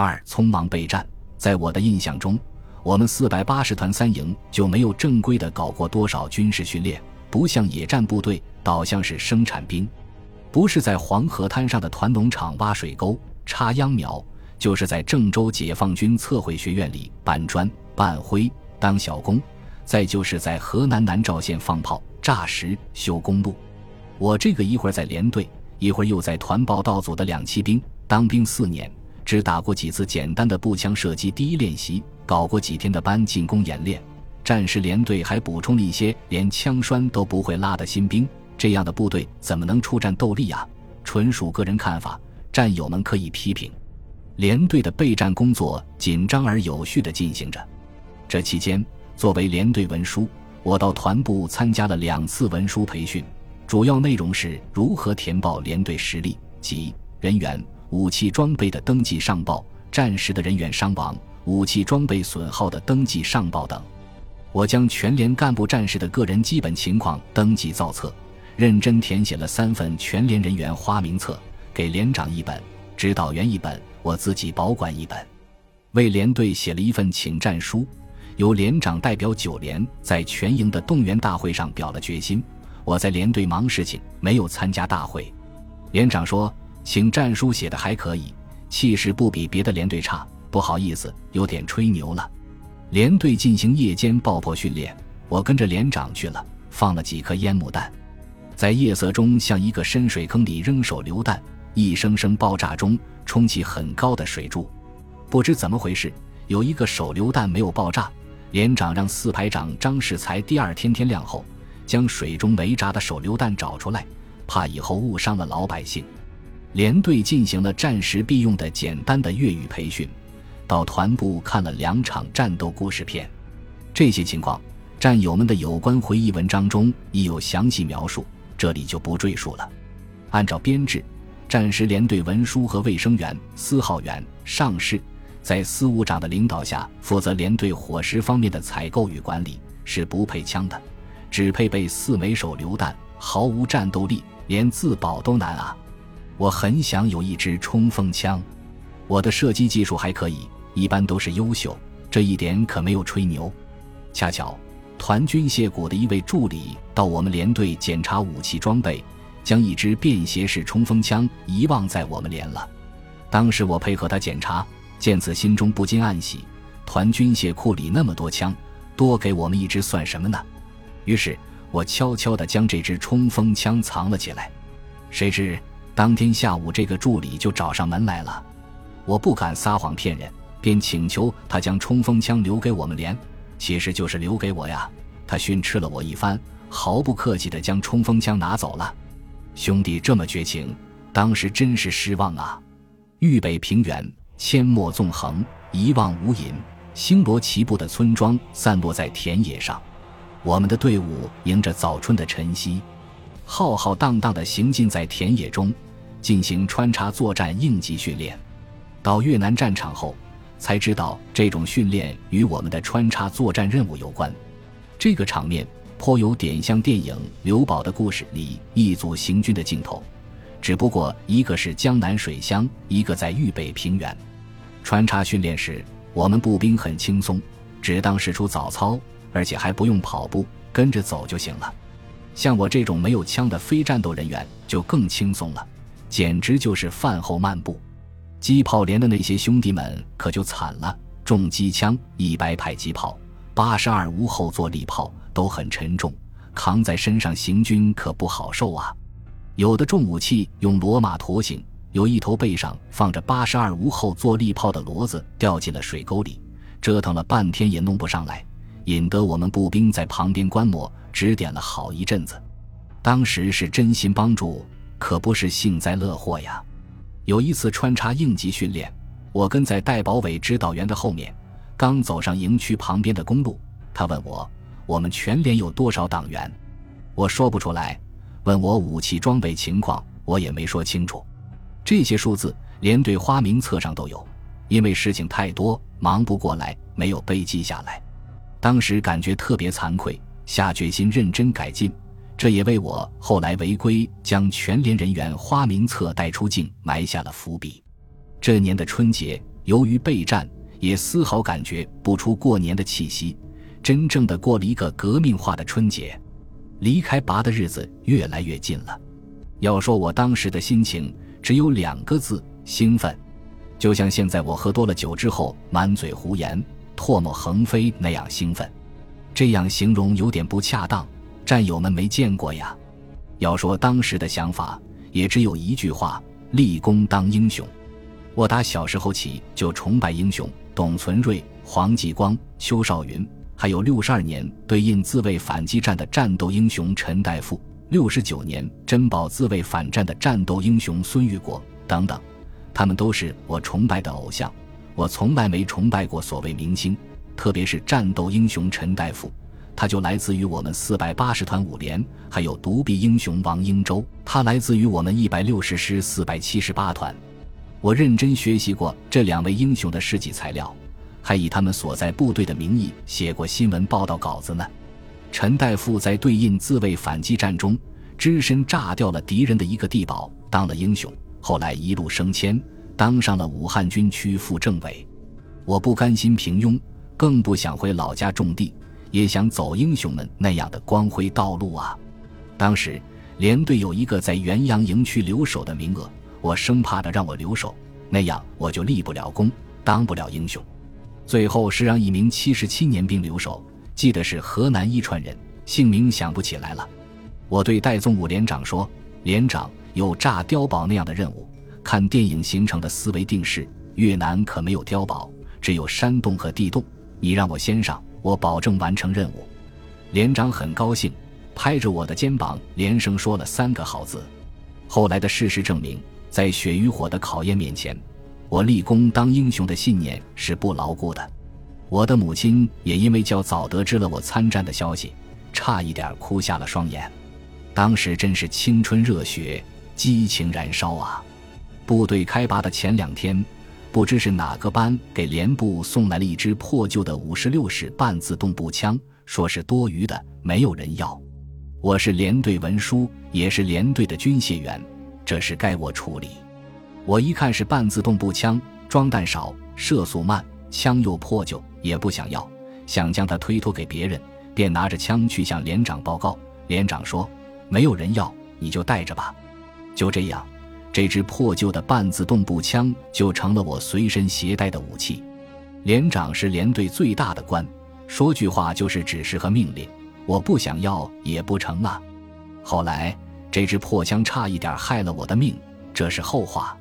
二、匆忙备战。在我的印象中，我们四百八十团三营就没有正规的搞过多少军事训练，不像野战部队，倒像是生产兵。不是在黄河滩上的团农场挖水沟、插秧苗，就是在郑州解放军测绘学院里搬砖、搬灰、当小工，再就是在河南南召县放炮、炸石、修公路。我这个一会儿在连队，一会儿又在团报道组的两栖兵，当兵四年，只打过几次简单的步枪射击第一练习，搞过几天的班进攻演练。战时连队还补充了一些连枪栓都不会拉的新兵。这样的部队怎么能出战斗力啊？纯属个人看法，战友们可以批评。连队的备战工作紧张而有序地进行着。这期间，作为连队文书，我到团部参加了两次文书培训，主要内容是如何填报连队实力及人员、武器装备的登记上报、战时的人员伤亡、武器装备损耗的登记上报等。我将全连干部战士的个人基本情况登记造册。认真填写了三份全连人员花名册，给连长一本，指导员一本，我自己保管一本。为连队写了一份请战书，由连长代表九连在全营的动员大会上表了决心。我在连队忙事情，没有参加大会。连长说，请战书写的还可以，气势不比别的连队差，不好意思，有点吹牛了。连队进行夜间爆破训练，我跟着连长去了，放了几颗烟幕弹。在夜色中，向一个深水坑里扔手榴弹，一声声爆炸中冲起很高的水柱。不知怎么回事，有一个手榴弹没有爆炸。连长让四排长张世才第二天天亮后，将水中没炸的手榴弹找出来，怕以后误伤了老百姓。连队进行了战时必用的简单的粤语培训，到团部看了两场战斗故事片。这些情况，战友们的有关回忆文章中已有详细描述。这里就不赘述了。按照编制，战时连队文书和卫生员、司号员、上士，在司务长的领导下，负责连队伙食方面的采购与管理，是不配枪的，只配备四枚手榴弹，毫无战斗力，连自保都难啊！我很想有一支冲锋枪，我的射击技术还可以，一般都是优秀，这一点可没有吹牛。恰巧。团军械谷的一位助理到我们连队检查武器装备，将一支便携式冲锋枪遗忘在我们连了。当时我配合他检查，见此心中不禁暗喜：团军械库里那么多枪，多给我们一支算什么呢？于是我悄悄地将这支冲锋枪藏了起来。谁知当天下午，这个助理就找上门来了。我不敢撒谎骗人，便请求他将冲锋枪留给我们连。其实就是留给我呀！他训斥了我一番，毫不客气地将冲锋枪拿走了。兄弟这么绝情，当时真是失望啊！豫北平原阡陌纵横，一望无垠，星罗棋布的村庄散落在田野上。我们的队伍迎着早春的晨曦，浩浩荡荡地行进在田野中，进行穿插作战应急训练。到越南战场后。才知道这种训练与我们的穿插作战任务有关，这个场面颇有点像电影《刘宝的故事》里一组行军的镜头，只不过一个是江南水乡，一个在豫北平原。穿插训练时，我们步兵很轻松，只当是出早操，而且还不用跑步，跟着走就行了。像我这种没有枪的非战斗人员就更轻松了，简直就是饭后漫步。机炮连的那些兄弟们可就惨了，重机枪、一百迫击炮、八十二无后坐力炮都很沉重，扛在身上行军可不好受啊。有的重武器用骡马驮行，有一头背上放着八十二无后坐力炮的骡子掉进了水沟里，折腾了半天也弄不上来，引得我们步兵在旁边观摩指点了好一阵子。当时是真心帮助，可不是幸灾乐祸呀。有一次穿插应急训练，我跟在戴保伟指导员的后面，刚走上营区旁边的公路，他问我：“我们全连有多少党员？”我说不出来。问我武器装备情况，我也没说清楚。这些数字连队花名册上都有，因为事情太多，忙不过来，没有背记下来。当时感觉特别惭愧，下决心认真改进。这也为我后来违规将全连人员花名册带出境埋下了伏笔。这年的春节，由于备战，也丝毫感觉不出过年的气息，真正的过了一个革命化的春节。离开拔的日子越来越近了。要说我当时的心情，只有两个字：兴奋。就像现在我喝多了酒之后满嘴胡言、唾沫横飞那样兴奋。这样形容有点不恰当，战友们没见过呀。要说当时的想法，也只有一句话：立功当英雄。我打小时候起就崇拜英雄董存瑞、黄继光、邱少云，还有六十二年对印自卫反击战的战斗英雄陈大富，六十九年珍宝自卫反战的战斗英雄孙玉国等等。他们都是我崇拜的偶像，我从来没崇拜过所谓明星，特别是战斗英雄陈大夫，他就来自于我们四百八十团五连；还有独臂英雄王英洲，他来自于我们一百六十师四百七十八团。我认真学习过这两位英雄的事迹材料，还以他们所在部队的名义写过新闻报道稿子呢。陈大夫在对印自卫反击战中，只身炸掉了敌人的一个地堡，当了英雄。后来一路升迁，当上了武汉军区副政委。我不甘心平庸，更不想回老家种地，也想走英雄们那样的光辉道路啊！当时连队有一个在元阳营区留守的名额，我生怕的让我留守，那样我就立不了功，当不了英雄。最后是让一名七十七年兵留守，记得是河南伊川人，姓名想不起来了。我对戴宗武连长说：“连长。”有炸碉堡那样的任务，看电影形成的思维定式。越南可没有碉堡，只有山洞和地洞。你让我先上，我保证完成任务。连长很高兴，拍着我的肩膀，连声说了三个好字。后来的事实证明，在血与火的考验面前，我立功当英雄的信念是不牢固的。我的母亲也因为较早得知了我参战的消息，差一点哭瞎了双眼。当时真是青春热血。激情燃烧啊！部队开拔的前两天，不知是哪个班给连部送来了一支破旧的五十六式半自动步枪，说是多余的，没有人要。我是连队文书，也是连队的军械员，这事该我处理。我一看是半自动步枪，装弹少，射速慢，枪又破旧，也不想要，想将它推脱给别人，便拿着枪去向连长报告。连长说：“没有人要，你就带着吧。”就这样，这支破旧的半自动步枪就成了我随身携带的武器。连长是连队最大的官，说句话就是指示和命令，我不想要也不成啊。后来这支破枪差一点害了我的命，这是后话。